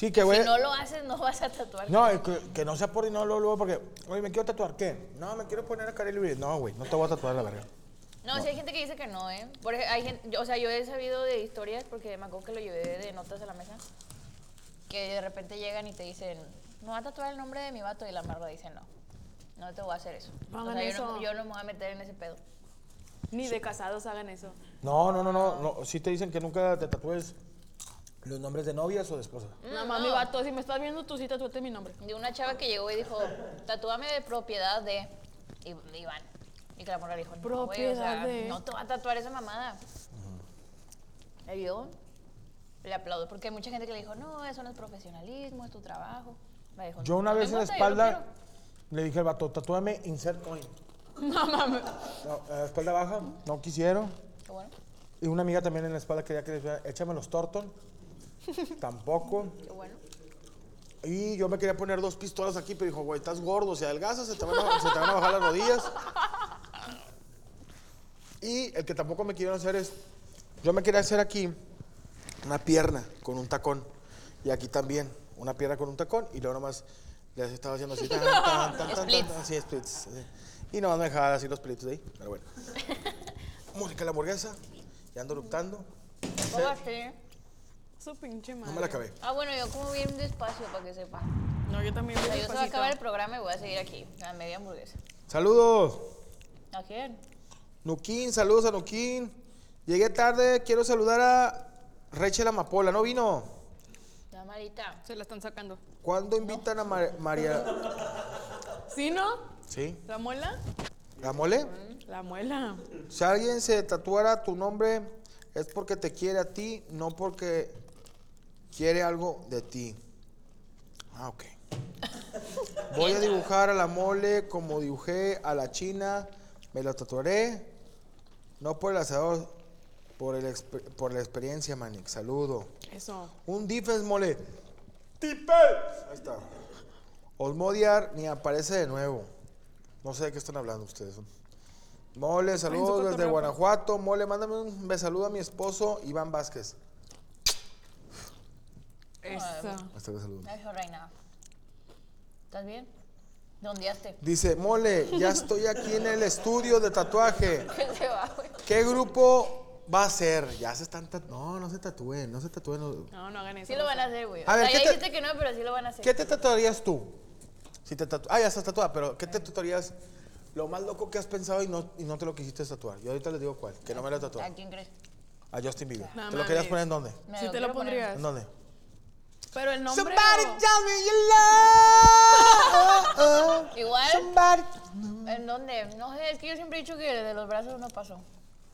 Sí, que güey. Si no lo haces, no vas a tatuar. No, que, que no sea por y no lo luego porque, oye, me quiero tatuar, ¿qué? No, me quiero poner a Ruiz. No, güey, no te voy a tatuar la verga. No, sí hay gente que dice que no, ¿eh? Por ej- hay gente, yo- o sea, yo he sabido de historias porque me acuerdo que lo llevé de notas a la mesa. Que de repente llegan y te dicen, no va a tatuar el nombre de mi vato. Y la marra dice, no, no te voy a hacer eso. No o hagan sea, yo no, eso. yo no me voy a meter en ese pedo. Ni de casados hagan eso. No, no, no, no, no. Sí te dicen que nunca te tatúes los nombres de novias o de esposas. Nada más mi vato, si me estás viendo, tú sí tatuate mi nombre. De una chava que llegó y dijo, tatúame de propiedad de Iván. Y que la morra dijo, no, güey, o Propiedad sea, de- no te va a tatuar esa mamada. Y yo le aplaudo, porque hay mucha gente que le dijo, no, eso no es profesionalismo, es tu trabajo. Me dijo, Yo una "No vez en la espalda le dije al vato, tatúame insert coin. No mames. No, la espalda baja, no quisieron. quiero". Qué bueno, Y una amiga también en la espalda quería que le dijera, échame los Torton. Tampoco. qué bueno. Y yo me quería poner dos pistolas aquí, pero dijo, güey, estás gordo, si adelgazas se te van a, se te van a bajar las rodillas. Y el que tampoco me quiero hacer es, yo me quería hacer aquí una pierna con un tacón. Y aquí también, una pierna con un tacón. Y luego nomás les estaba haciendo así, tan, tan, tan, Splits. así, splits. así. Y nomás me dejaba así los pelitos de ahí, pero bueno. Música de la hamburguesa, ya ando eructando. Su pinche madre. No me la acabé. Ah, bueno, yo como bien despacio para que sepa. No, yo también O voy sea, yo se va a acabar el programa y voy a seguir aquí, a media hamburguesa. Saludos. ¿A quién? Nuquín, saludos a Nuquín. Llegué tarde, quiero saludar a Rachel Amapola, ¿no vino? La Marita. Se la están sacando. ¿Cuándo invitan a Mar- María? ¿Sí, no? ¿Sí? ¿La muela? ¿La mole? La muela. Si alguien se tatuara tu nombre es porque te quiere a ti, no porque quiere algo de ti. Ah, ok. Voy a dibujar a la mole como dibujé a la china, me lo tatuaré. No por el asador, por, el exper- por la experiencia, Manix. Saludo. Eso. Un defense mole. ¡Tipe! Ahí está. Osmodiar ni aparece de nuevo. No sé de qué están hablando ustedes. Mole, saludos desde Guanajuato. Mole, mándame un besaludo a mi esposo, Iván Vázquez. Eso. Hasta saludo. Me dijo Reina. ¿Estás bien? ¿Dónde? Dice, Mole, ya estoy aquí en el estudio de tatuaje. ¿Qué grupo va a ser? Ya se están tatuando. No, no se tatúen, no se tatúen. no. No, no hagan eso. Sí lo van a hacer, güey. A O ver, sea, ¿qué ya te- dijiste que no, pero sí lo van a hacer. ¿Qué te tatuarías tú? Si te tatu- ah, ya estás tatuada, pero ¿qué te tatuarías? Lo más loco que has pensado y no, y no te lo quisiste tatuar. Yo ahorita les digo cuál, que no me lo he ¿A quién crees? A Justin Bieber. No ¿Te lo querías poner en dónde? Me Sí te lo poner. pondrías. ¿En dónde? Pero el nombre. Somebody tell me you love. Igual. Somebody. ¿En dónde? No sé, es que yo siempre he dicho que de los brazos no pasó.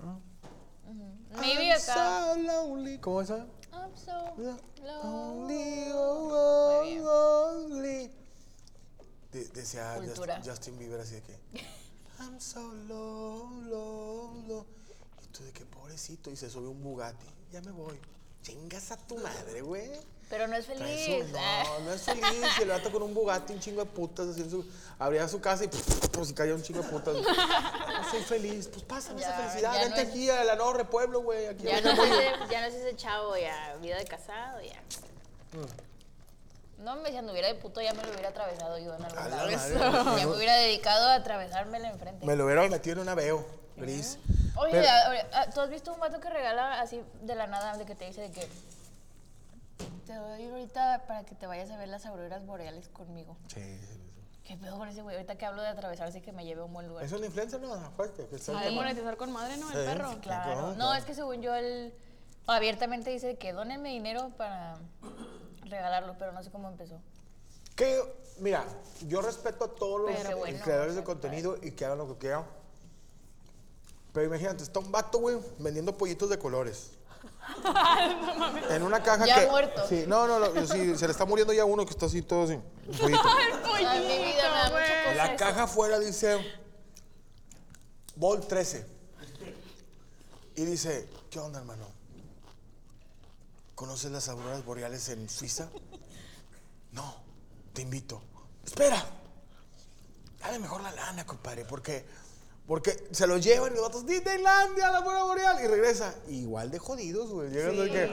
Ujú. Maybe I'm acá. so lonely. ¿Cómo es esa? I'm so Lonely, lonely. oh, lonely. De- decía Cultura. Justin, Bieber así de que I'm so low. Y tú de que pobrecito y se sube un Bugatti. Ya me voy. Chingas a tu madre, güey. Pero no es feliz. su- Ah. no, no es feliz. Y el vato con un Bugatti, un chingo de putas. Así su, abría su casa y pues caía un chingo de putas. No soy feliz. Pues pásame esa felicidad. Vente no es- aquí a la Norre Pueblo, güey. Aquí Ya no, es ese, ya no es ese chavo, ya. Vida de casado, ya. Mm. No, me si anduviera de puto ya me lo hubiera atravesado yo en algún lado. madre. Ya me hubiera dedicado a atravesármela enfrente. Me lo hubiera metido en un aveo gris. Oye, ah, ¿tú has visto un vato que regala así de la nada, de que te dice de que te doy ahorita para que te vayas a ver las auroras boreales conmigo? Sí, sí, sí. ¿Qué pedo con ese güey? Ahorita que hablo de atravesarse que me lleve a un buen lugar. Es una influencer, ¿no? Fuerte. Que está monetizar con madre, ¿no? El Sí. perro. Claro. Claro. No, es que según yo él abiertamente dice que dónenme dinero para regalarlo, pero no sé cómo empezó. Que, mira, yo respeto a todos los bueno, creadores de contenido y que hagan lo que quieran. Pero imagínate, está un vato, güey, vendiendo pollitos de colores. en una caja Ya que. muerto. Sí, no, no, no, sí, se le está muriendo ya uno que está así todo así. feíto. Ay, mi vida, me da mucha cosa La eso. caja afuera dice Vol 13. Y dice, ¿qué onda, hermano? ¿Conoces las auroras boreales en Suiza? No, te invito. Espera. Dale mejor la lana, compadre, porque porque se lo llevan y los vatos Disneylandia, la aurora boreal y regresa igual de jodidos, güey. Llegan de que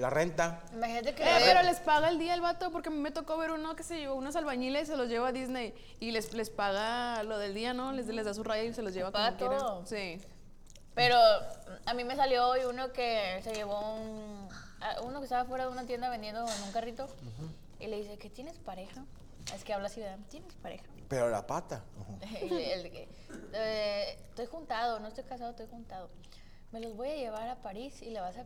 la renta. Imagínate que Eh, pero les paga el día el vato porque a mí me tocó ver uno que se llevó unos albañiles, se los lleva a Disney y les, les paga lo del día, ¿no? Les, les da su raya y se los lleva Paga como quiera. todo. Sí. Pero a mí me salió hoy uno que se llevó un. a- Uno que estaba fuera de una tienda vendiendo en un carrito. Y le dice, ¿qué tienes pareja? Es que habla así, ¿verdad? ¿Tienes pareja? Pero la pata. eh, estoy juntado, no estoy casado, estoy juntado. Me los voy a llevar a París y le vas a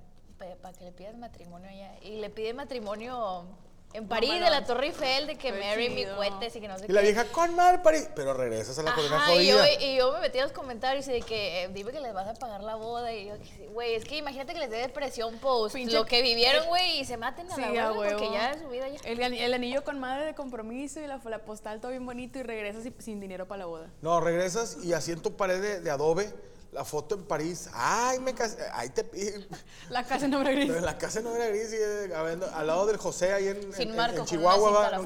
para que le pidas matrimonio allá. Y le pide matrimonio en París, de la Torre Eiffel, de que Qué mi chido. cohetes y que no sé Y la qué. vieja con mal París. Pero regresas a la corona Ajá, y yo, jodida. y yo me metí a los comentarios y de que eh, dime que les vas a pagar la boda. Y yo, que- güey, es que imagínate que les dé depresión post Pinche- lo que vivieron, güey, y se maten a Sí, la a verga porque ya en su vida ya. El, ani- el anillo con madre de compromiso y la, la postal todo bien bonito y regresas y- sin dinero para la boda. No, regresas y así en tu pared de, de adobe, la foto en París. Ay, me casé. Ahí te. La casa en nombre gris. En la casa no era gris, y, eh, al lado del José, ahí en, Sin en- marco, en con Chihuahua.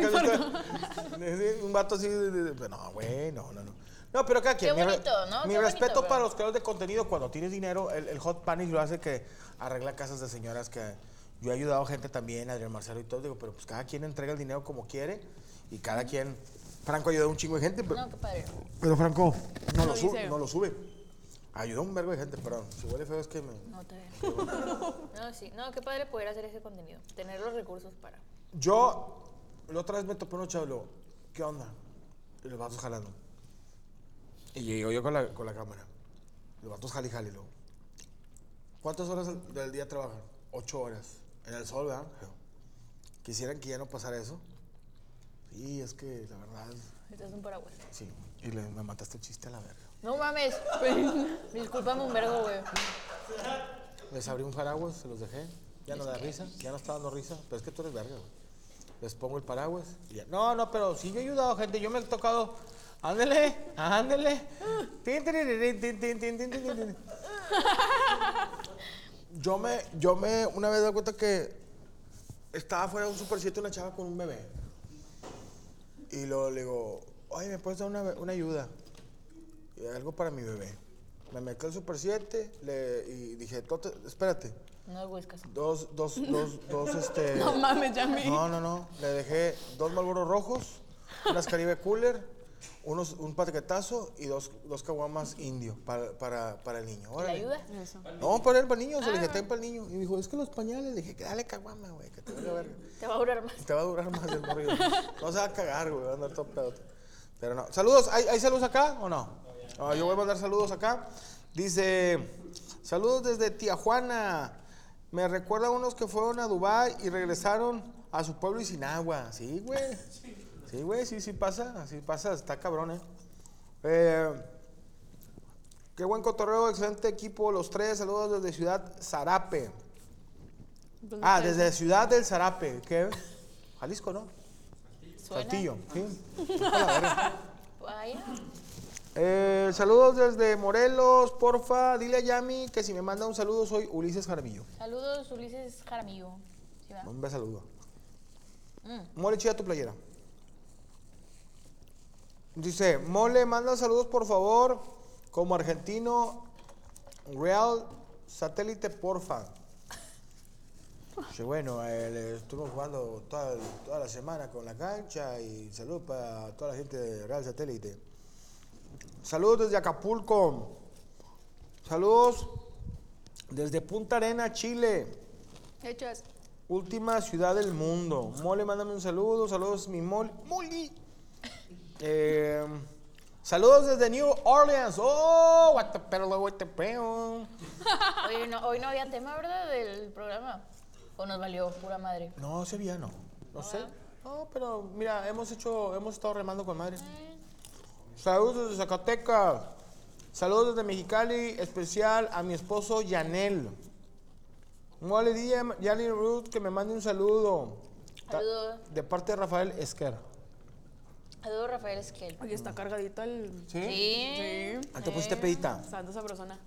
Un vato así. de- de- de- no, güey, no, no, no. No, pero cada quien. Qué mi bonito, ¿no? Mi Qué respeto bonito, para los creadores de contenido. Cuando tienes dinero, el, el Hot Panic lo hace que arregla casas de señoras que. Yo he ayudado a gente también, Adrián Marcelo y todo. Digo, pero pues cada quien entrega el dinero como quiere y cada quien. Franco ayuda a un chingo de gente, pero, No, qué padre. pero Franco no lo, Lo sube, dice. no lo sube. Ayudó un vergo de gente, perdón. Si huele feo es que me. No te No, sí. No, qué padre poder hacer ese contenido. Tener los recursos para. Yo, la otra vez me topé uno luego, ¿qué onda? Y los vatos jalando. Y llego yo con la, con la cámara. Los vatos jali jali, luego. ¿Cuántas horas del- del día trabajan? Ocho horas. En el sol, ¿verdad? Quisieran que ya no pasara eso. Sí, es que la verdad, Esto es un paraguas. sí. Y le, me mataste el chiste a la verga. No mames. Discúlpame un vergo, güey. Les abrí un paraguas, se los dejé. Ya no da risa, ya no está dando risa. Pero es que tú eres verga, güey. Les pongo el paraguas y ya. No, no, pero sí yo he ayudado a gente. Yo me he tocado. Ándele, ándele. Tin, tin, tin, tin, tin, tin, tin. Yo me, yo me, una vez me cuenta que estaba fuera de un Super 7 una chava con un bebé. Y luego le digo, oye, ¿me puedes dar una, una ayuda? Algo para mi bebé. Me metí al Super 7 le, y dije, "Tote, espérate. No whiskas. Dos, dos, dos, dos, este... No mames, ya me. No, no, no. Le dejé dos Malboros rojos, unas Caribe Cooler, unos, un paquetazo y dos, dos caguamas indio para, para, para el niño. ¿Le Órale. ayuda? Eso. No, para el, para el niño. Se le dije, ten para el niño. Y me dijo, es que los pañales. Le dije, que dale caguama, güey, que te valga verga. Te va a durar más. Te va a durar más el morrido. No se va a cagar, güey, va a andar todo pedo. Pero no. Saludos, ¿hay, hay saludos acá o no? Ah, yo voy a mandar saludos acá. Dice, saludos desde Tijuana. Me recuerda a unos que fueron a Dubái y regresaron a su pueblo y sin agua. Sí, güey. Sí, güey, sí, sí pasa. Así pasa, está cabrón, eh. Eh, Qué buen cotorreo, excelente equipo, los tres. Saludos desde Ciudad Zarape. ¿Dónde Ah, está desde Ciudad del Zarape. ¿Qué? Jalisco, ¿no? Saltillo, sí. Vaya. Eh, saludos desde Morelos, porfa. Dile a Yami que si me manda un saludo soy Ulises Jaramillo. Saludos, Ulises Jaramillo. ¿Sí, va? Un saludo. Mm. Mole, chida tu playera. Dice, Mole, manda saludos por favor. Como argentino, Real Satélite, porfa. Sí, bueno, eh, estuvimos jugando toda, toda la semana con la cancha y saludos para toda la gente de Real Satélite. Saludos desde Acapulco. Saludos desde Punta Arena, Chile. Hechas. Última ciudad del mundo. Mole, mándame un saludo. Saludos, mi mole. Moli. Eh, saludos desde New Orleans. Oh, what the pero what the pero. Oye, no, hoy no había tema, ¿verdad? Del programa. ¿O nos valió pura madre? No, ese día no. No sé. No, pero mira, hemos hecho, hemos estado remando con madre. Saludos desde Zacatecas. Saludos desde Mexicali, especial a mi esposo Yanel. Mole, dile a Yanni Ruth que me mande un saludo. Ta- Saludo. De parte de Rafael Esquer. Saludos, Rafael Esquel. Oye, está cargadito el... ¿Sí? Sí. Sí. Ah, te pusiste pedita. Santa sabrosona.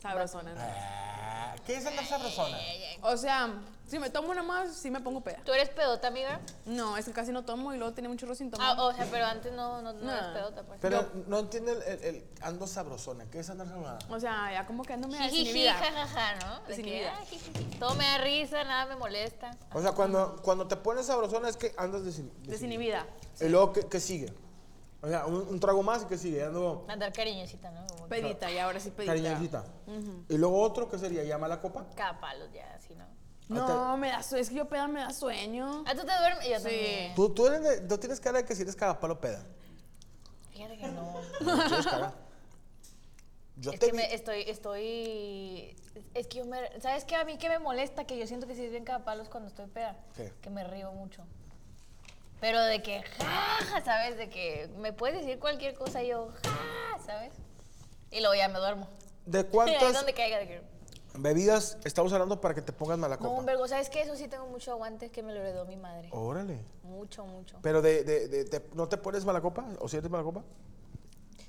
Sabrosona. Ah, ¿Qué es la sabrosona? O sea, si me tomo una más, sí me pongo peda. ¿Tú eres pedota, amiga? No, es que casi no tomo y luego tenía chorro sin tomar. Ah, o sea, pero antes no, no, no Nah. eres pedota, pues. Pero no entiendo el, el- el ando sabrosona. ¿Qué es andar sabrosona? O sea, ya como que ando media Jijiji, desinhibida. jajaja, ¿no? De que, Desinhibida. ah, jijiji. Todo me da risa, nada me molesta. O sea, cuando, cuando te pones sabrosona es que andas desin- desinhibida. Desinhibida. Y luego, ¿qué, qué sigue? O sea, un, un trago más y ¿qué sigue? Ando Andar cariñosita, ¿no? Como que Pedita, y ahora sí pedita. cariñosita. Y luego otro, ¿qué sería? ¿Llama la copa? Cada palo ya, así, ¿no? No, me da sueño. Es que yo peda me da sueño. Ah, tú te duermes y yo Sí. también. Tú, tú, eres de- tú tienes cara de que si eres cagapalo peda. Fíjate que no. No tienes cara. Yo es te que vi- me estoy, estoy. Es que yo me. ¿Sabes qué? A mí que me molesta que yo siento que si es bien cada palos cuando estoy peda. ¿Qué? Que me río mucho. Pero de que, ja, ¿sabes? De que me puedes decir cualquier cosa y yo, ja, ¿sabes? Y luego ya me duermo. ¿De Ahí es cuántas donde caiga de que. Bebidas estamos hablando para que te pongas mala No, un copa? vergo. ¿Sabes qué? Eso sí tengo mucho aguante que me lo heredó mi madre. Órale. Mucho, mucho. Pero de, de, de- ¿no te pones mala copa? ¿O si eres mala copa?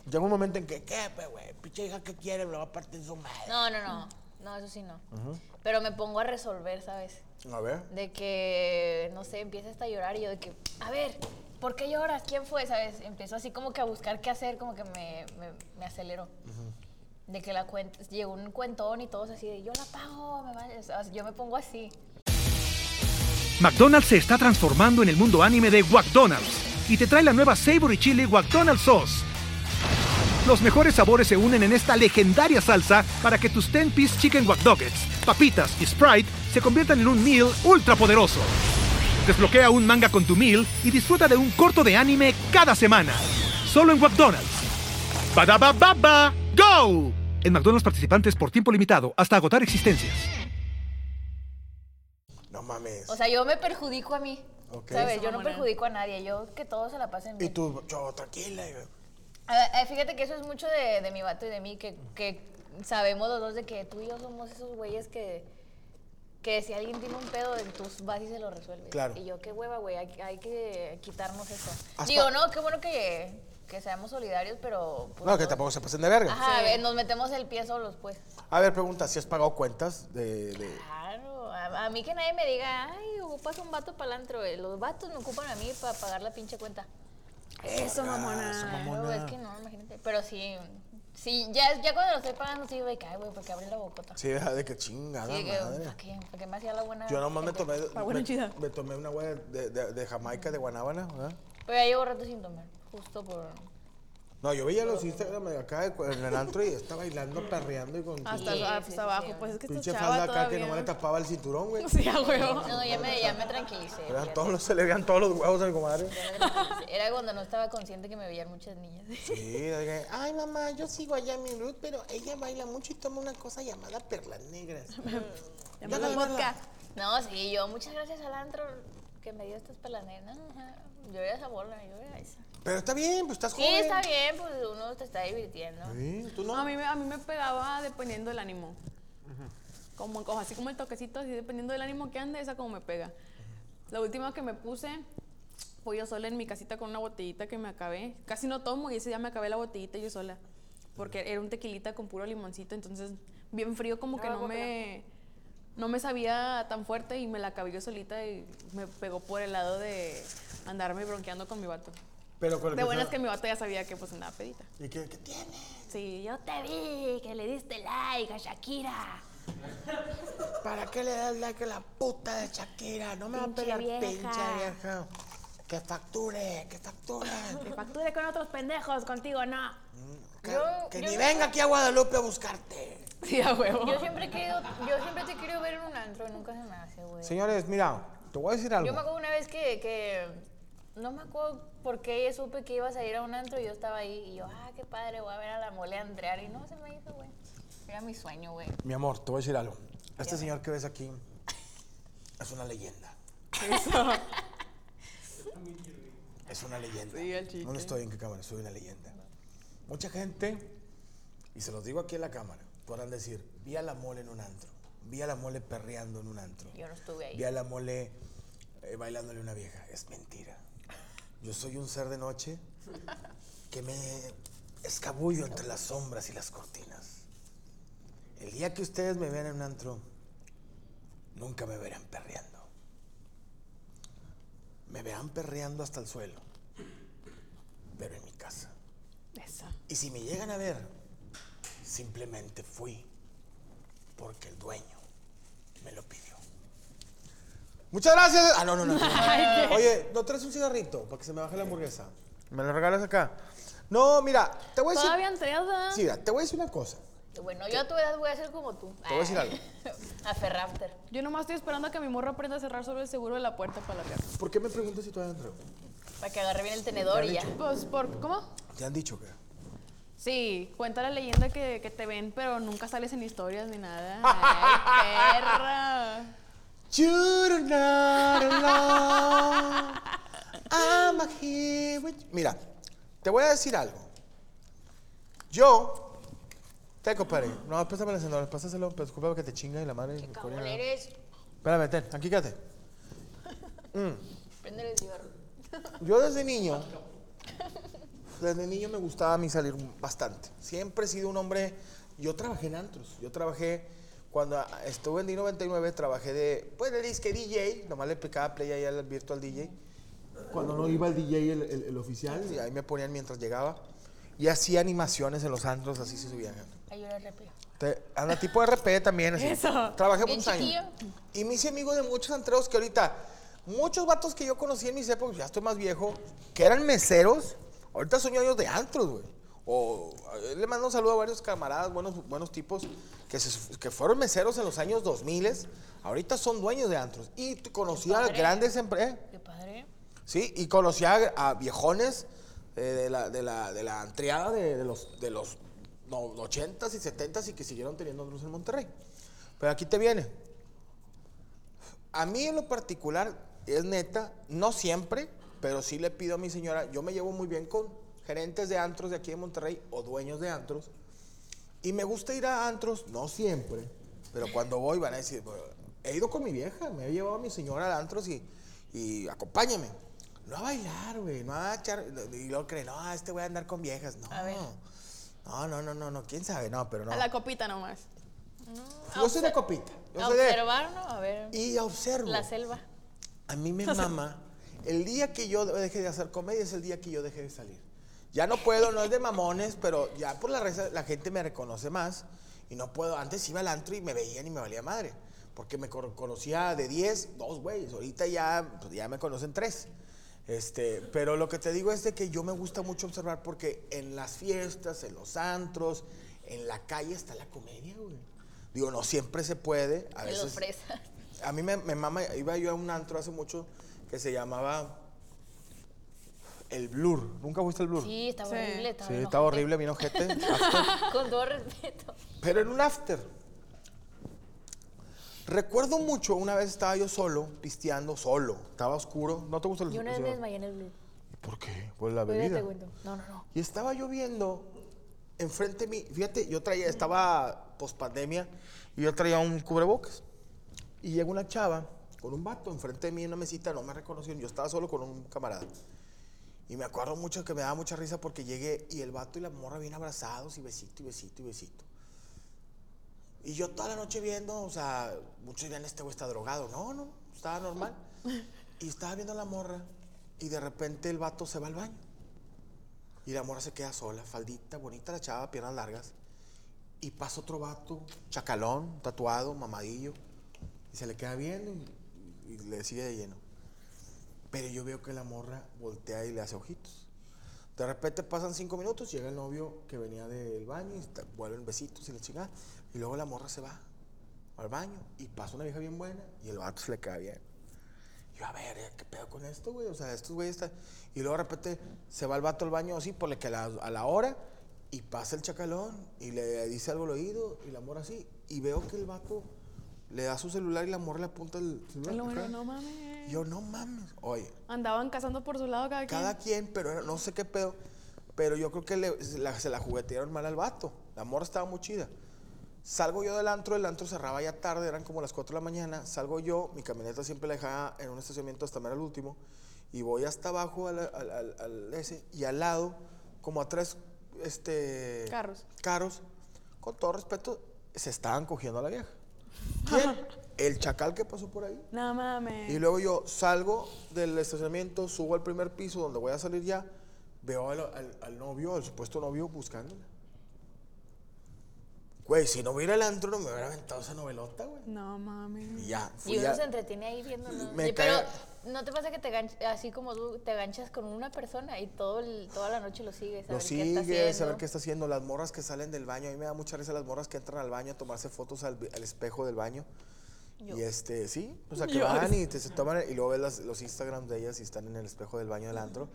Llega un momento en que, ¿qué, güey? Pinche hija que quiere, me lo va a partir su madre. No, no, no. No, eso sí no. Pero me pongo a resolver, ¿sabes? A ver. De que, no sé, empieza hasta a llorar y yo de que, a ver, ¿por qué lloras? ¿Quién fue? ¿Sabes? Empiezo así como que a buscar qué hacer, como que me, me, me acelero. De que la cuenta, llegó un cuentón y todos así de, yo la pago, yo me pongo así. McDonald's se está transformando en el mundo anime de McDonald's y te trae la nueva Savory Chili McDonald's Sauce. Los mejores sabores se unen en esta legendaria salsa para que tus 10-piece chicken wack papitas y Sprite se conviertan en un meal ultra poderoso. Desbloquea un manga con tu meal y disfruta de un corto de anime cada semana. Solo en McDonald's. Baba, go! En McDonald's participantes por tiempo limitado hasta agotar existencias. No mames. O sea, yo me perjudico a mí. Ok. ¿Sabes? Yo no perjudico a nadie. Yo que todos se la pasen y bien. tú, yo, tranquila. y- eh, Fíjate que eso es mucho de, de mi vato y de mí, que, que sabemos los dos de que tú y yo somos esos güeyes que, que si alguien tiene un pedo, tú vas y se lo resuelves. Claro. Y yo, qué hueva, güey, hay, hay que quitarnos eso. Hasta- Digo, no, qué bueno que, que seamos solidarios, pero... pues, No, que tampoco se pasen de verga. Ajá, Sí. a ver, nos metemos el pie solos, pues. A ver, pregunta, si has pagado cuentas de... de- Claro, a, a mí que nadie me diga, ay, ocupas un vato para el antro. güey". Los vatos me ocupan a mí para pagar la pinche cuenta. Eso, mamona. Eso, mamona. es que no, imagínate. Pero sí, sí, ya, ya cuando lo estoy pagando, sí, güey, que, ay, güey, porque abrí la bocota. Sí, deja de que chingada Sí, que, madre. ¿para qué? ¿Para qué me hacía la buena? Yo nomás me tomé, La buena me, chida. me tomé una hueá de, de, de Jamaica, de Guanábana, ¿verdad? Pero ya llevo rato sin tomar, justo por... No, yo veía los Instagram de acá en el antro y está bailando, perreando y con Hasta, Sí, hasta sí, abajo. sí. Pues es que pinche chava falda acá que todavía. nomás le tapaba el cinturón, güey. Sí, a huevo. No, ya me, ya me tranquilicé. Eran todos los- se le veían todos los huevos a mi comadre. Era cuando no estaba consciente que me veían muchas niñas. Sí, que, ay mamá, yo sigo allá mi Ruth, pero ella baila mucho y toma una cosa llamada perlas negras. Llamando al podcast. No, sí, yo, muchas gracias al antro que me dio estas pelaneras. Ajá, Yo era esa bola, yo era esa. Pero está bien, pues estás Sí, joven. está bien, pues uno te está divirtiendo. Sí, tú no. A mí, me, a mí me pegaba dependiendo del ánimo. como, como- así como el toquecito, así dependiendo del ánimo que ande, esa como me pega. La última que me puse fue yo sola en mi casita con una botellita que me acabé. Casi no tomo y ese día me acabé la botellita yo sola. Porque era un tequilita con puro limoncito, entonces bien frío como que no me, no me sabía tan fuerte y me la acabé yo solita y me pegó por el lado de andarme bronqueando con mi vato. Pero con el De buenas que mi vato ya sabía que pues andaba pedita. ¿Y qué, qué tiene? Sí, yo te vi, que le diste like a Shakira. ¿Para qué le das like a la puta de Shakira? No me va a pegar vieja. pinche vieja. Que facture, que facture. Que facture con otros pendejos, contigo no. Que, Yo- que yo ni no- venga aquí a Guadalupe a buscarte. Sí, a huevo. Yo siempre he querido, yo siempre te he querido ver en un antro y nunca se me hace, güey. Señores, mira, te voy a decir algo. Yo me acuerdo una vez que, que no me acuerdo por qué supe que ibas a ir a un antro y yo estaba ahí y yo, ah, qué padre, voy a ver a la mole Andrear y no se me hizo, güey. Era mi sueño, güey. Mi amor, te voy a decir algo. Este señor que ves aquí es una leyenda. Es una leyenda. Sí, el chique. No estoy en qué cámara, soy una leyenda. Mucha gente, y se los digo aquí en la cámara, podrán decir, vi a la mole en un antro. vi a la mole perreando en un antro. Yo no estuve ahí. Vi a la mole eh, bailándole a una vieja. Es mentira. Yo soy un ser de noche que me escabullo entre las sombras y las cortinas. El día que ustedes me vean en un antro, nunca me verán perreando. Me verán perreando hasta el suelo, pero en mi casa. Eso. Y si me llegan a ver, simplemente fui porque el dueño me lo pidió. Muchas gracias. Ah, no, no, no. Oye, ¿no traes un cigarrito para que se me baje la hamburguesa? ¿Me lo regalas acá? No, mira, te voy a decir. Todavía entrada. Sí, mira, te voy a decir una cosa. Bueno, yo a tu edad voy a ser como tú. Te voy a decir algo. a Ferrafter. Yo nomás estoy esperando a que mi morro aprenda a cerrar solo el seguro de la puerta para largar. ¿Por qué me preguntas si todavía entré? Para que agarre bien el tenedor y ya. Pues, por, ¿cómo? ¿Te han dicho que? Sí, cuenta la leyenda que, que te ven, pero nunca sales en historias ni nada. Ay, perra. You're not alone. I'm here with you. Mira, te voy a decir algo. Yo, te compadre. No, pásame el encendedor, pásaselo, pero disculpa que te chinga y la madre. me Cabrón eres. Espérame, ten, aquí quédate. Prende el cigarro. Yo desde niño, desde niño me gustaba a mí salir bastante. Siempre he sido un hombre, yo trabajé en antros, yo trabajé, cuando estuve en D99, trabajé de, pues le que DJ, nomás le picaba play ahí al virtual DJ. Cuando no iba el DJ, el, el- el oficial, y ahí me ponían mientras llegaba. Y hacía animaciones en los antros, así se subían. Ay, yo era rápido. Te- Anda tipo RP también. Así. Eso. Trabajé muchos años. Y me hice amigo de muchos antreros que ahorita, muchos vatos que yo conocí en mis épocas, ya estoy más viejo, que eran meseros, ahorita son ñoños de antros, güey. O eh, le mando un saludo a varios camaradas, buenos, buenos tipos, que, se- que fueron meseros en los años 2000, ahorita son dueños de antros. Y conocí a grandes empresas. Qué padre. Sí, y conocí a, a viejones eh, de, la, de, la, de la antriada de, de los, de los no, 80s y 70s y que siguieron teniendo antros en Monterrey. Pero aquí te viene. A mí en lo particular, es neta, no siempre, pero sí le pido a mi señora, yo me llevo muy bien con gerentes de antros de aquí de Monterrey o dueños de antros. Y me gusta ir a antros, no siempre, pero cuando voy van a decir, "Bueno, he ido con mi vieja, me he llevado a mi señora al antros y, y acompáñame. No a bailar, güey, no a echar, y luego creen, no, este voy a andar con viejas, no. A ver. No, no, no, no, no, quién sabe, no, pero no. A la copita nomás. Yo soy de copita. Yo A soy de, observar, ¿no? A ver. y observo. La selva. A mí me mama. El día que yo deje de hacer comedia es el día que yo deje de salir. Ya no puedo, no es de mamones, pero ya por la reza la gente me reconoce más. Y no puedo. Antes iba al antro y me veían y me valía madre. Porque me conocía de 10, dos güeyes. Ahorita ya, pues, ya me conocen tres. Este, pero lo que te digo es de que yo me gusta mucho observar porque en las fiestas, en los antros, en la calle está la comedia, güey. Digo, no siempre se puede. A veces, a mí me, me mama, iba yo a un antro hace mucho que se llamaba El Blur. ¿Nunca fuiste el Blur? Sí, estaba Sí. horrible. Estaba Sí, bien estaba ojete. horrible, vino gente. after. Con todo respeto. Pero en un after. Recuerdo mucho, una vez estaba yo solo, pisteando, solo. Estaba oscuro. ¿No te gusta el Yo una vez me desmayé en el blue. ¿Por qué? Pues la Pero ya bebida. te cuento. No, no, no. Y estaba yo viendo enfrente de mí, fíjate, yo traía, estaba post pandemia y yo traía un cubrebocas. Y llega una chava con un vato enfrente de mí en una mesita, no me reconocieron, yo estaba solo con un camarada. Y me acuerdo mucho que me daba mucha risa porque llegué y el vato y la morra bien abrazados y besito y besito y besito. Y yo toda la noche viendo, o sea, muchos dirían, este güey está drogado. No, no, estaba normal. Y estaba viendo a la morra y de repente el vato se va al baño. Y la morra se queda sola, faldita, bonita la chava, piernas largas. Y pasa otro vato, chacalón, tatuado, mamadillo. Y se le queda viendo y, y le sigue de lleno. Pero yo veo que la morra voltea y le hace ojitos. De repente pasan cinco minutos, llega el novio que venía del baño y vuelven besitos y la chingada. Y luego la morra se va al baño y pasa una vieja bien buena y el vato se le queda bien. Yo, a ver, ¿qué pedo con esto, güey? O sea, estos güeyes están... Y luego de repente se va el vato al baño así, por que a la, a la hora, y pasa el chacalón, y le dice algo al oído, y la morra así, y veo que el vato le da su celular y la morra le apunta el celular. Lo bueno, no mames. Yo, no mames. Oye, Andaban cazando por su lado cada quien. cada quien, pero era- no sé qué pedo. Pero yo creo que le- se, la, se la juguetearon mal al vato. La morra estaba muy chida. Salgo yo del antro, el antro cerraba ya tarde, eran como las 4 de la mañana. Salgo yo, mi camioneta siempre la dejaba en un estacionamiento hasta mero el último. Y voy hasta abajo al, al- al- al ese, y al lado, como a tres este, Carros. carros, con todo respeto, se estaban cogiendo a la vieja. ¿Quién? El chacal que pasó por ahí. No mames. Y luego yo salgo del estacionamiento, subo al primer piso donde voy a salir ya, veo al, al- al novio, al supuesto novio, buscándola. Güey, si no hubiera el antro, no me hubiera aventado esa novelota, güey. No mames. Y ya, fui Y uno a- se entretiene ahí viéndolo. Me Sí, pero caga- ¿no te pasa que te ganch- así como tú te ganchas con una persona y todo el- toda la noche lo sigues? A Lo ver qué está sigue, saber haciendo? qué está haciendo. Las morras que salen del baño. A mí me da mucha risa las morras que entran al baño a tomarse fotos al, al espejo del baño. Yo. Y este, sí, o sea, que Yo. van y te, se toman, y luego ves las- los Instagrams de ellas y están en el espejo del baño del antro.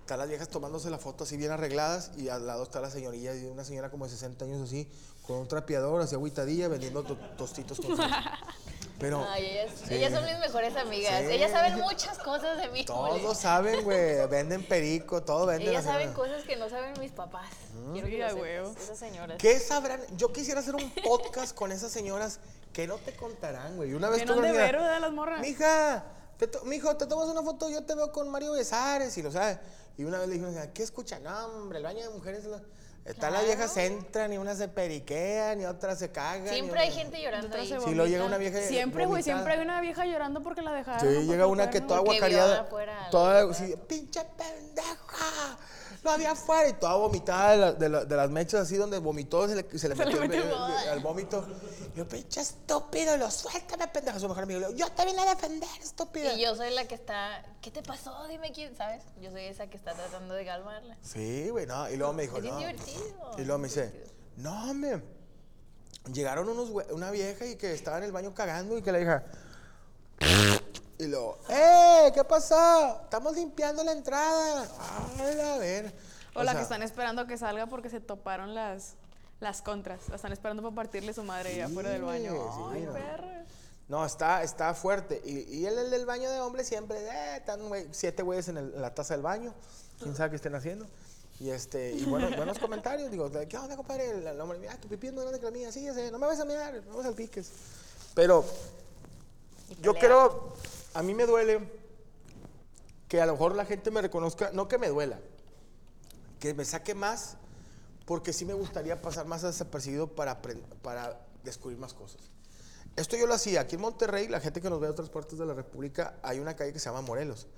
Están las viejas tomándose la foto así bien arregladas y al lado está la señorilla, y una señora como de 60 años así, con un trapeador así agüitadilla vendiendo to- tostitos con. Pero Ay, ellas, Sí. ellas son mis mejores amigas. Sí. Ellas saben muchas cosas de mí. todos Juli. saben, güey, venden perico, todo venden. Ellas las saben cosas que no saben mis papás. Quiero que lo huevo. Esas señoras. ¿Qué sabrán? Yo quisiera hacer un podcast con esas señoras que no te contarán, güey. Y Una vez Que tú no de mira, ver, ¿verdad, las morras? Mija, te mijo, te tomas una foto, yo te veo con Mario Besares y lo sabes. Y una vez le dijeron, ¿qué escuchan? No, hombre, el baño de mujeres. lo- Están las Claro. viejas entran y unas se periquean y otras se cagan. y Siempre hay gente llorando ahí. se Sí, luego llega una vieja Siempre, güey, siempre hay una vieja llorando porque la dejaron. Sí, llega una que toda aguacareada. Toda, sí, pinche pendeja. Lo había afuera y toda vomitada de, la- de la- de las mechas así donde vomitó, se le, se le metió, el- metió el- al vómito. Y yo, pinche estúpido, lo suéltame, pendeja. Su mejor amigo le digo, yo te vine a defender, estúpida. Y yo soy la que está. ¿Qué te pasó? Dime quién, ¿sabes? Yo soy esa que está tratando de calmarla. Sí, güey, no. Y luego me dijo, Es no. divertido, Y luego me dice, no, hombre. Llegaron unos, una vieja y que estaba en el baño cagando y que la hija. Y luego, ¡eh! ¿Qué pasó? Estamos limpiando la entrada. Ay, a ver. O, la sea, que están esperando que salga porque se toparon las, las contras. La están esperando para partirle su madre allá afuera del baño. Sí, Ay, no. perra. No, está, está fuerte. Y, y el, el del baño de hombre siempre, eh, están siete güeyes en, la taza del baño. ¿Quién sabe qué estén haciendo? Y, este, y bueno, buenos comentarios. Digo, ¿qué onda, compadre? El, el hombre, mira, tu pipí es más grande que la mía. Sí, ya sé, no me vas a mirar, no me salpiques. Pero yo pelea. A mí me duele que a lo mejor la gente me reconozca, no que me duela, que me saque más, porque sí me gustaría pasar más desapercibido para, para descubrir más cosas. Esto yo lo hacía aquí en Monterrey, la gente que nos ve de otras partes de la República, hay una calle que se llama Morelos.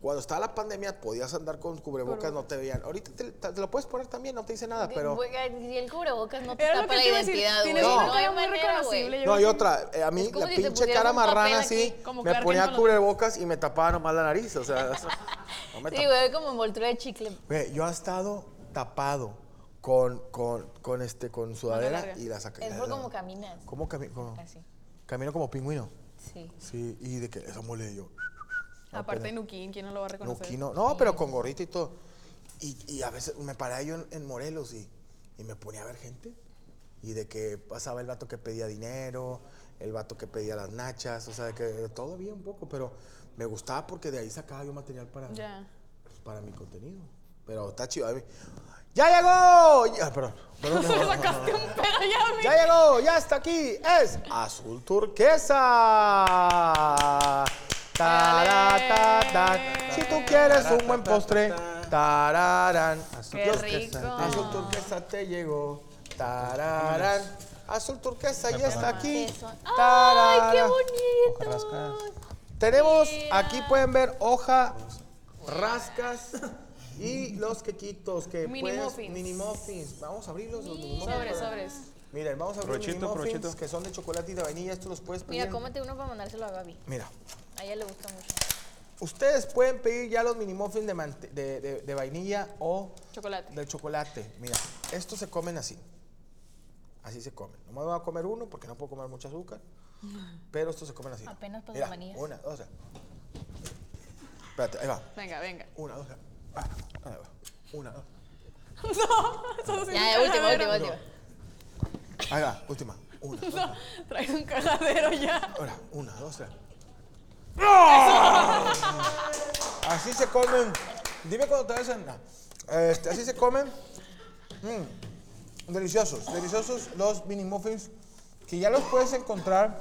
Cuando estaba la pandemia podías andar con cubrebocas, no te veían. Ahorita te, te- te lo puedes poner también, no te dice nada, pero... Si el cubrebocas no te Era tapa la identidad, güey. No cara hay manera, güey. No, y otra, eh, a mí la si pinche cara marrana así, me ponía los- cubrebocas y me tapaba nomás la nariz, o sea, no me Sí, güey, como envoltura de chicle. Güey, yo he estado tapado con, con, con, este, con sudadera y la saqué. Es por como caminas. ¿Cómo camino? Así. Camino como pingüino. Sí. Sí, y de que eso mole yo. Aparte de Nuquín, ¿quién no lo va a reconocer? No, quino- no, pero con gorrita y todo. Y, y a veces me paraba yo en, en Morelos y, y me ponía a ver gente. Y de que pasaba el vato que pedía dinero, el vato que pedía las nachas, o sea, de que todo había un poco, pero me gustaba porque de ahí sacaba yo material para, pues, para mi contenido. Pero está chido. ¡Ya llegó! Ya, perdón. perdón, Le sacaste un pedo ya, mi- ya llegó, ya está aquí. Es azul turquesa. Si tú quieres un buen postre, tararán. Azul Qué turquesa. rico. Azul turquesa te llegó. Tararán. Azul turquesa ya está aquí. ¡Ay, Tararán. qué bonito! Tenemos, aquí pueden ver hoja, rascas y los quequitos que Mini puedes- muffins. mini muffins. Vamos a abrirlos los mini muffins. Sobres, sobres. Miren, vamos a abrir los mini muffins provechito. que son de chocolate y de vainilla. Estos los puedes pedir. Mira, cómete uno para mandárselo a Gaby. Mira, A ella le gusta mucho. ustedes pueden pedir ya los mini muffins de, mante- de- de- de vainilla o Chocolate. de chocolate. Mira, estos se comen así. Así se comen. No me voy a comer uno porque no puedo comer mucho azúcar. Pero estos se comen así. Apenas para Mira, manillas. Una, dos, tres. Espérate, ahí va. Venga, venga. Una, dos, tres. Ah, ahí va. Una, dos. Eso sí Ya, un cagadero. última, última. Ahí va, última. Una, dos. Traes un cagadero ya. Ahora, una, dos, tres. Así se comen. Dime cuando te ves en. Este, así se comen. Mm, Deliciosos, deliciosos los mini muffins que ya los puedes encontrar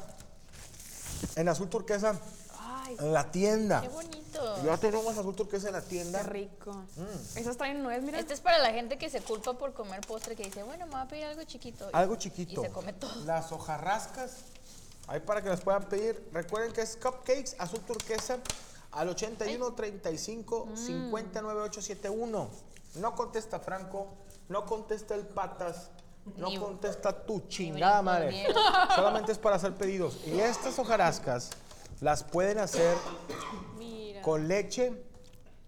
en azul turquesa Ay, en la tienda. Qué bonito. Ya tenemos azul turquesa en la tienda. qué rico. Mm. Esas traen nuez, mira. Este es para la gente que se culpa por comer postre, que dice, bueno, me voy a pedir algo chiquito. Algo chiquito. Y se come todo. Las hojarrascas. Ahí para que las puedan pedir. Recuerden que es cupcakes azul turquesa al 81 35 Mm. 59 871. No contesta Franco, no contesta el Patas, no Ni- contesta tu chingada madre. Solamente es para hacer pedidos. Y estas hojarascas las pueden hacer Mira. con leche,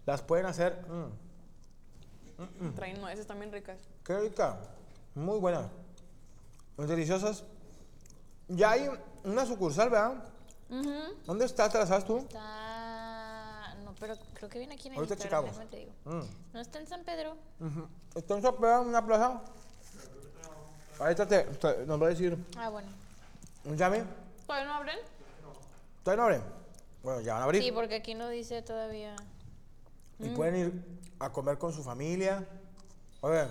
las pueden hacer. mm, Traen nueces también ricas. Qué rica. Muy buena. Muy deliciosas. Ya hay una sucursal, ¿verdad? ¿Dónde está? ¿Te la sabes tú? Está... No, pero creo que viene aquí en el Ahorita Instagram, te digo. Mm. ¿No está en San Pedro? Ujú. ¿Está en Zapea, en una plaza? Ahorita te, te- nos va a decir. Ah, bueno. ¿Llame? ¿Todavía no abren? ¿Todavía no abren? Bueno, ya van a abrir. Sí, porque aquí no dice todavía. Y pueden ir a comer con su familia. Oye,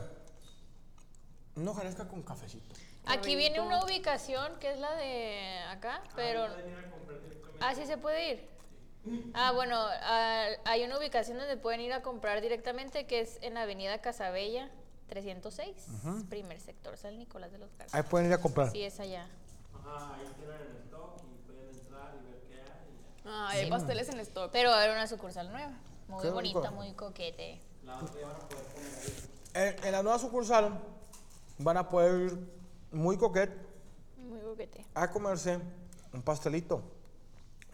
una hojarasca con cafecito. Aquí viene una ubicación que es la de acá, pero... Ah, sí se puede ir. Ah, bueno, ah, hay una ubicación donde pueden ir a comprar directamente que es en Avenida Casabella 306, primer sector, San Nicolás de los Garza. Ahí pueden ir a comprar. Sí, es allá. Ah, hay pasteles en stock. Pero va a haber una sucursal nueva, muy Qué bonita, rico. muy coquete. En, en la nueva sucursal van a poder ir muy coquet Muy coquete. a comerse un pastelito.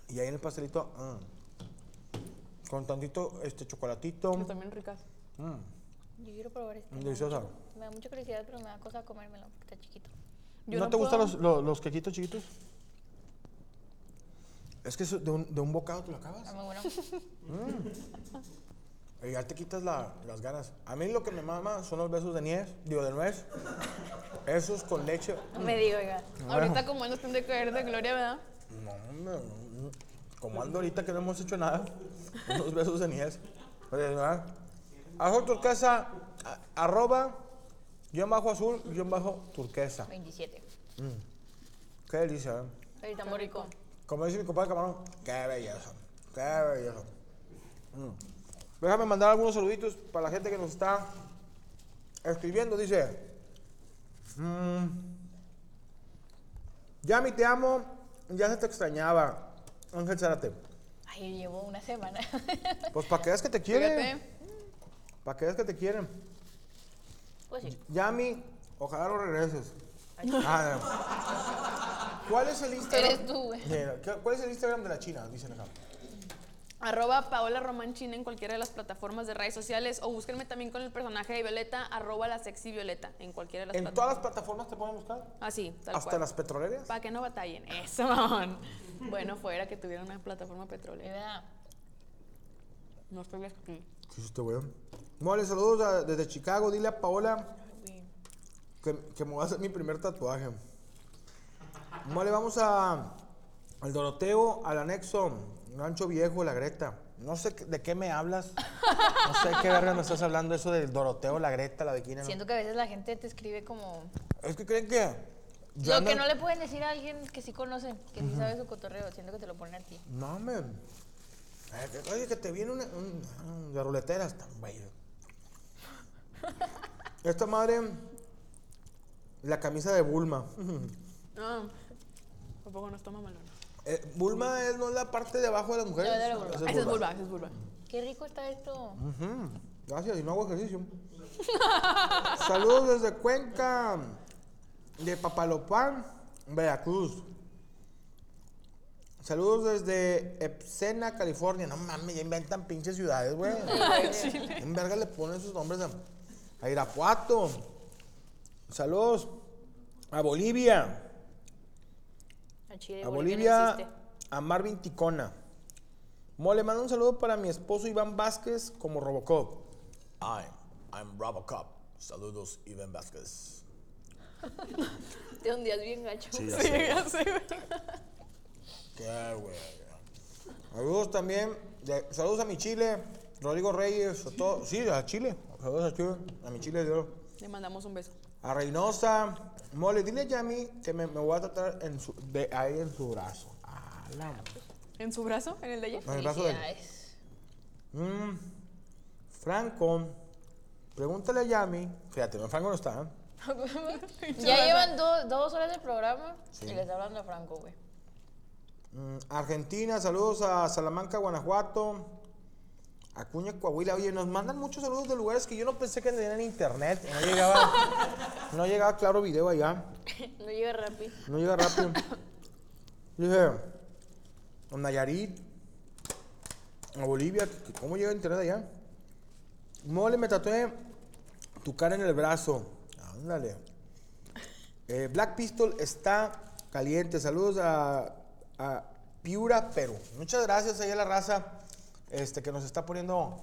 Y ahí en el pastelito, mm, con tantito este chocolatito. Que también ricas. mm, Yo quiero probar este. deliciosa. Me da mucha curiosidad, pero me da cosa comérmelo porque está chiquito. Yo ¿No, no te gustan los, los, los quequitos chiquitos? Es que eso de un, de un bocado te lo acabas. Está muy bueno. Y ya te quitas la- las ganas. A mí lo que me mama son los besos de nuez, digo de nuez. Esos con leche. No me digo, oiga. Ahorita como nos tendré que caer de gloria, ¿verdad? No, hombre, no, como ando ahorita que no hemos hecho nada. Unos besos de nuez. Oye, ¿verdad? Turquesa, a- arroba, guion bajo azul, guion bajo turquesa. 27. Qué delicia, ¿eh? Ahorita muy rico. Como dice mi compadre Camarón, qué belleza, qué belleza. Mm. Déjame mandar algunos saluditos para la gente que nos está escribiendo. Dice, mm, Yami, te amo, ya se te extrañaba. Ángel Zárate. Ay, llevo una semana. Pues para que veas que te quieren. Para que veas que te quieren. pues sí. Yami, ojalá lo regreses. Ah, no. ¿Cuál es el Instagram? Eres tú, güey. Mira, ¿qué- ¿Cuál es el Instagram de la China? Dicen acá. Arroba Paola Román China en cualquiera de las plataformas de redes sociales o búsquenme también con el personaje de Violeta, arroba la sexy Violeta en cualquiera de las ¿En plataformas. todas las plataformas te pueden buscar? Así, tal ¿Hasta cual. las petroleras? Para que no batallen. Eso, mamón. Bueno, fuera que tuviera una plataforma petrolera. No estoy aquí. ¿Qué este weón? Mole, saludos a- desde Chicago. Dile a Paola que, que me voy a hacer mi primer tatuaje. Mole, vamos a, al Doroteo, al anexo, Rancho Viejo, La Greta. No sé de qué me hablas. No sé de qué verga me estás hablando, eso del Doroteo, La Greta, la Bequina. ¿no? Siento que a veces la gente te escribe como... Es que creen que... Lo ando- que no le pueden decir a alguien que sí conoce, que sí sabe su cotorreo. Siento que te lo ponen a ti. No, me. Eh, que- Oye, que te viene una. Un, un- de ruleteras, tan güey. Esta madre. La camisa de Bulma. No, tampoco no está mamalona. Eh, Bulma es no es la parte de abajo de las mujeres. No. Esa Esa es vulva, esa es vulva. Qué rico está esto. Ujú. Gracias, y no hago ejercicio. Saludos desde Cuenca, de Papalopán, Veracruz. Saludos desde Epsena, California. No mames, ya inventan pinches ciudades, güey. En verga le ponen sus nombres a, a Irapuato. Saludos a Bolivia. A Chile, A Bolivia no a Marvin Ticona. Mole, manda un saludo para mi esposo Iván Vázquez como Robocop. I'm, I'm Robocop. Saludos, Iván Vázquez. Te hundías bien gacho. Sí, ya Sí, sé. ya sé, güey. Qué güey. Saludos también. de- saludos a mi Chile, Rodrigo Reyes, a sí, a Chile. Saludos a Chile, a mi Chile de oro. Le mandamos un beso. A Reynosa, mole, dile a Yami que me, me voy a tratar en su, de ahí en su brazo. Ah, la ¿En su brazo? ¿En el de ella? en el brazo de Felicidades. Mm, Franco, pregúntale a Yami. Fíjate, no, Franco no está. ¿eh? Ya llevan do- dos horas de programa Sí. y le está hablando a Franco, güey. Mm, Argentina, saludos a Salamanca, Guanajuato. Acuña, Coahuila. Oye, nos mandan muchos saludos de lugares que yo no pensé que tenían internet. No llegaba, no llegaba claro video allá. No llega rápido. No llega rápido. Dije, a Nayarit, a Bolivia, ¿cómo llega internet allá? Mole, me tatué tu cara en el brazo. Ándale. Eh, Black Pistol está caliente. Saludos a, a Piura, Perú. Muchas gracias ahí a la raza este, que nos está poniendo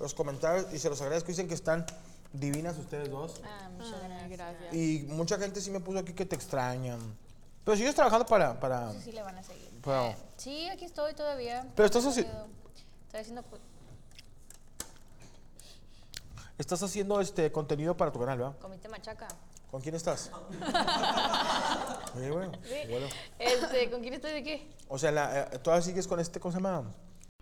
los comentarios y se los agradezco. Dicen que están divinas ustedes dos. Ah, muchas Ay, gracias. gracias. Y mucha gente sí me puso aquí que te extrañan. Pero sigues trabajando para... para Sí, sí le van a seguir. Pero- sí, aquí estoy todavía. Pero estás así-. Estoy haciendo... Estás haciendo este contenido para tu canal, ¿verdad? Comiste machaca. ¿Con quién estás? Sí, bueno, bueno. Este, ¿con quién estoy de qué? O sea, la, eh, todavía sigues con este, ¿cómo se llama?